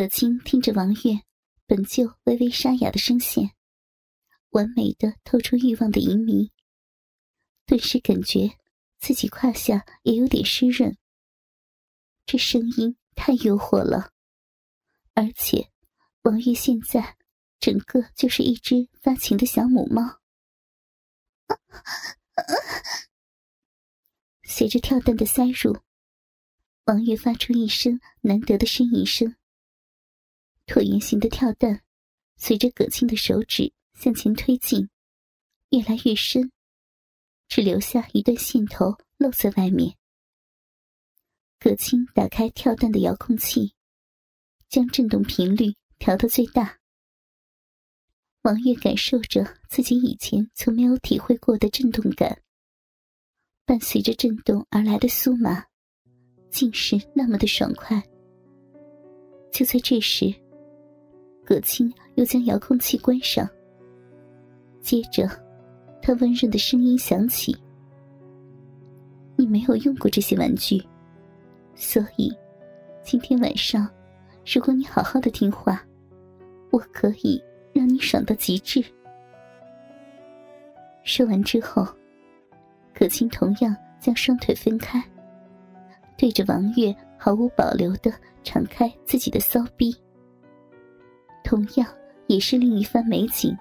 葛青听着王月本就微微沙哑的声线，完美的透出欲望的淫迷，顿时感觉自己胯下也有点湿润。这声音太诱惑了，而且王月现在整个就是一只发情的小母猫。随着跳蛋的塞入，王月发出一声难得的呻吟声。椭圆形的跳蛋随着葛青的手指向前推进，越来越深，只留下一段线头露在外面。葛青打开跳蛋的遥控器，将震动频率调到最大。王月感受着自己以前从没有体会过的震动感，伴随着震动而来的酥麻，竟是那么的爽快。就在这时，葛青又将遥控器关上，接着，他温润的声音响起：“你没有用过这些玩具，所以今天晚上，如果你好好的听话，我可以。”让你爽到极致。说完之后，可清同样将双腿分开，对着王月毫无保留的敞开自己的骚逼。同样也是另一番美景。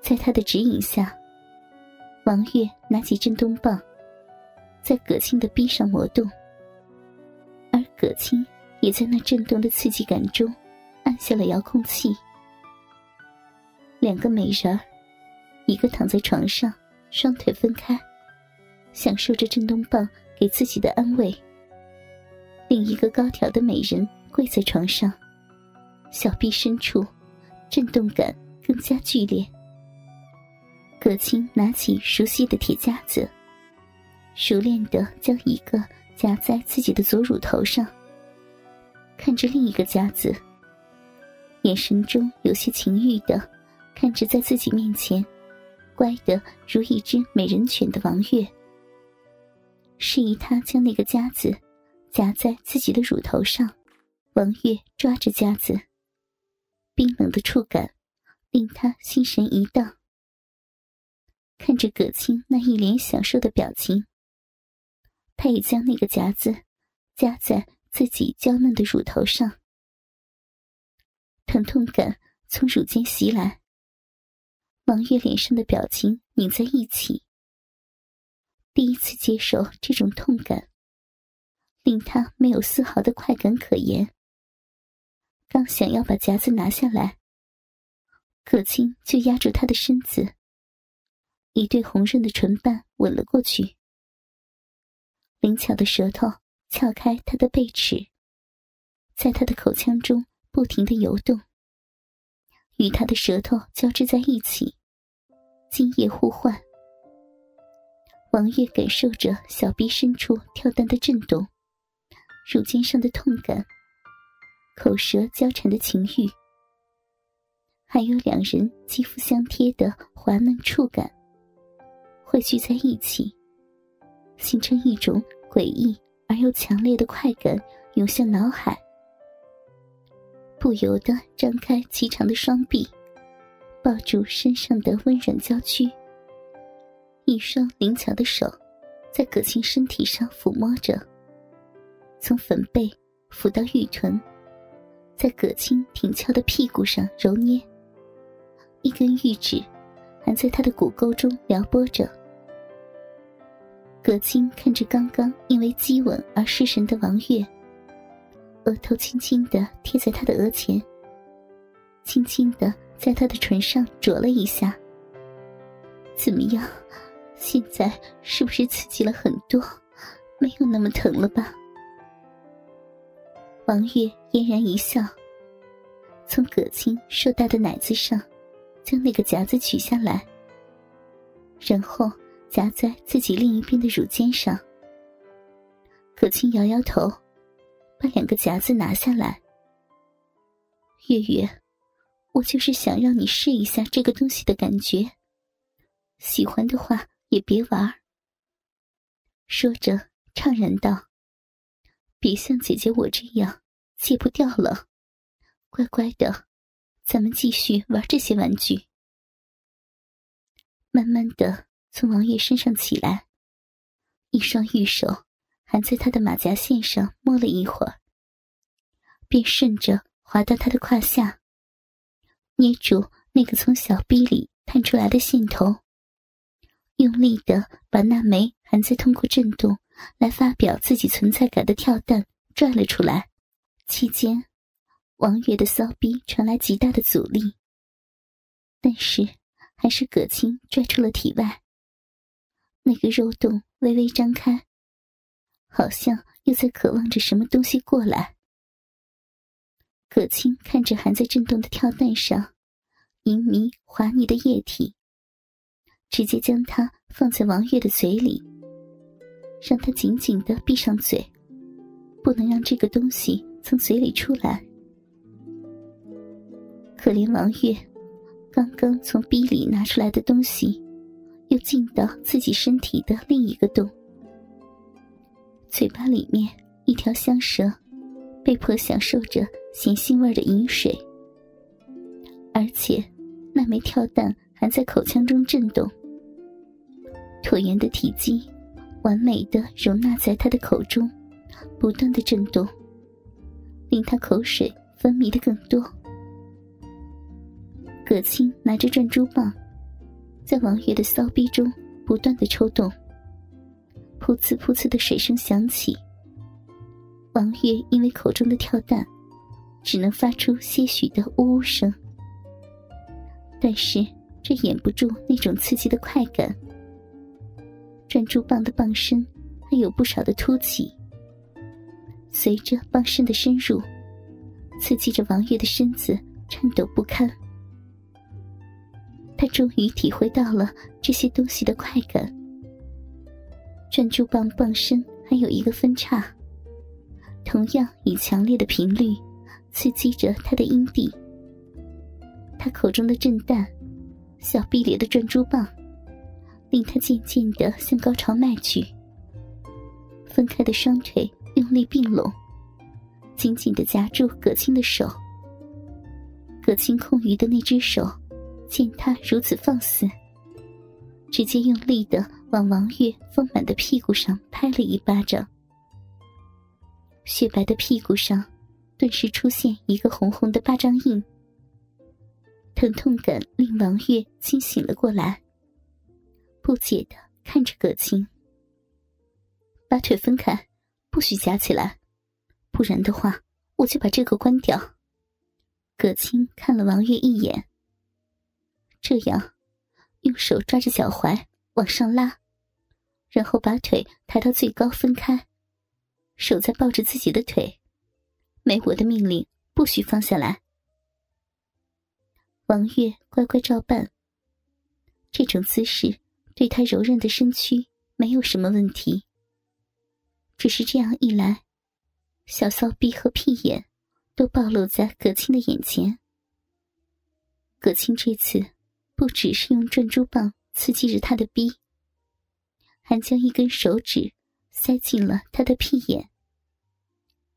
在他的指引下，王月拿起震动棒，在葛青的臂上磨动，而葛青也在那震动的刺激感中。按下了遥控器，两个美人儿，一个躺在床上，双腿分开，享受着震动棒给自己的安慰；另一个高挑的美人跪在床上，小臂深处，震动感更加剧烈。葛青拿起熟悉的铁夹子，熟练的将一个夹在自己的左乳头上，看着另一个夹子。眼神中有些情欲的看着在自己面前乖的如一只美人犬的王月，示意他将那个夹子夹在自己的乳头上。王月抓着夹子，冰冷的触感令他心神一荡。看着葛青那一脸享受的表情，他也将那个夹子夹在自己娇嫩的乳头上。疼痛感从乳尖袭来，王月脸上的表情拧在一起。第一次接受这种痛感，令他没有丝毫的快感可言。刚想要把夹子拿下来，可清就压住他的身子，一对红润的唇瓣吻了过去，灵巧的舌头撬开他的背齿，在他的口腔中。不停的游动，与他的舌头交织在一起，今夜互换。王月感受着小臂深处跳蛋的震动，乳尖上的痛感，口舌交缠的情欲，还有两人肌肤相贴的滑嫩触感，汇聚在一起，形成一种诡异而又强烈的快感，涌向脑海。不由得张开齐长的双臂，抱住身上的温软娇躯。一双灵巧的手，在葛青身体上抚摸着，从粉背抚到玉臀，在葛青挺翘的屁股上揉捏。一根玉指，还在他的骨沟中撩拨着。葛青看着刚刚因为激吻而失神的王月。额头轻轻的贴在他的额前，轻轻的在他的唇上啄了一下。怎么样？现在是不是刺激了很多？没有那么疼了吧？王月嫣然一笑，从葛青硕大的奶子上将那个夹子取下来，然后夹在自己另一边的乳尖上。葛青摇摇头。把两个夹子拿下来，月月，我就是想让你试一下这个东西的感觉。喜欢的话也别玩。说着，怅然道：“别像姐姐我这样，戒不掉了。乖乖的，咱们继续玩这些玩具。慢慢的从王爷身上起来，一双玉手还在他的马甲线上摸了一会儿，便顺着滑到他的胯下，捏住那个从小臂里探出来的线头，用力的把那枚还在通过震动来发表自己存在感的跳蛋拽了出来。期间，王月的骚逼传来极大的阻力，但是。还是葛青拽出了体外，那个肉洞微微张开，好像又在渴望着什么东西过来。葛青看着还在震动的跳蛋上，淫迷滑腻的液体，直接将它放在王月的嘴里，让他紧紧的闭上嘴，不能让这个东西从嘴里出来。可怜王月。刚刚从逼里拿出来的东西，又进到自己身体的另一个洞。嘴巴里面一条香蛇，被迫享受着咸腥味的饮水，而且那枚跳蛋还在口腔中震动。椭圆的体积，完美的容纳在他的口中，不断的震动，令他口水分泌的更多。葛青拿着转珠棒，在王月的骚逼中不断的抽动，噗呲噗呲的水声响起。王月因为口中的跳蛋，只能发出些许的呜呜声，但是这掩不住那种刺激的快感。转珠棒的棒身还有不少的凸起，随着棒身的深入，刺激着王月的身子颤抖不堪。他终于体会到了这些东西的快感。转珠棒棒身还有一个分叉，同样以强烈的频率刺激着他的阴蒂。他口中的震蛋，小臂里的转珠棒，令他渐渐的向高潮迈去。分开的双腿用力并拢，紧紧的夹住葛青的手。葛青空余的那只手。见他如此放肆，直接用力的往王月丰满的屁股上拍了一巴掌，雪白的屁股上顿时出现一个红红的巴掌印。疼痛感令王月清醒了过来，不解的看着葛青，把腿分开，不许夹起来，不然的话我就把这个关掉。葛青看了王月一眼。这样，用手抓着脚踝往上拉，然后把腿抬到最高分开，手再抱着自己的腿，没我的命令不许放下来。王月乖乖照办。这种姿势对他柔韧的身躯没有什么问题。只是这样一来，小骚逼和屁眼都暴露在葛青的眼前。葛青这次。不只是用转珠棒刺激着他的逼，还将一根手指塞进了他的屁眼，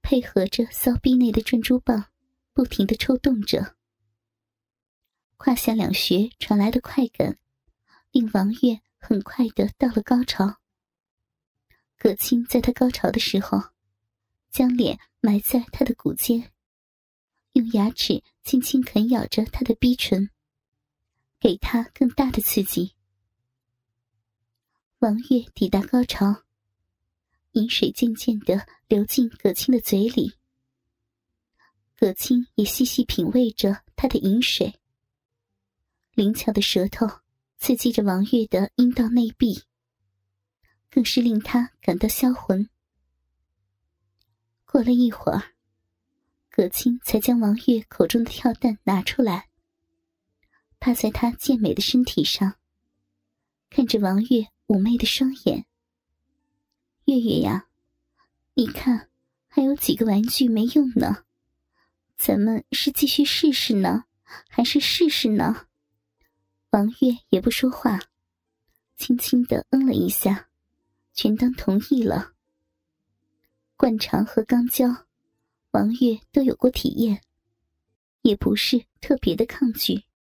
配合着骚逼内的转珠棒，不停的抽动着。胯下两穴传来的快感，令王月很快的到了高潮。葛青在他高潮的时候，将脸埋在他的骨间，用牙齿轻轻啃咬着他的逼唇。给他更大的刺激。王月抵达高潮，饮水渐渐的流进葛青的嘴里。葛青也细细品味着他的饮水。灵巧的舌头刺激着王月的阴道内壁，更是令他感到销魂。过了一会儿，葛青才将王月口中的跳蛋拿出来。趴在他健美的身体上，看着王月妩媚的双眼。月月呀，你看还有几个玩具没用呢，咱们是继续试试呢，还是试试呢？王月也不说话，轻轻的嗯了一下，全当同意了。灌肠和肛交，王月都有过体验，也不是特别的抗拒。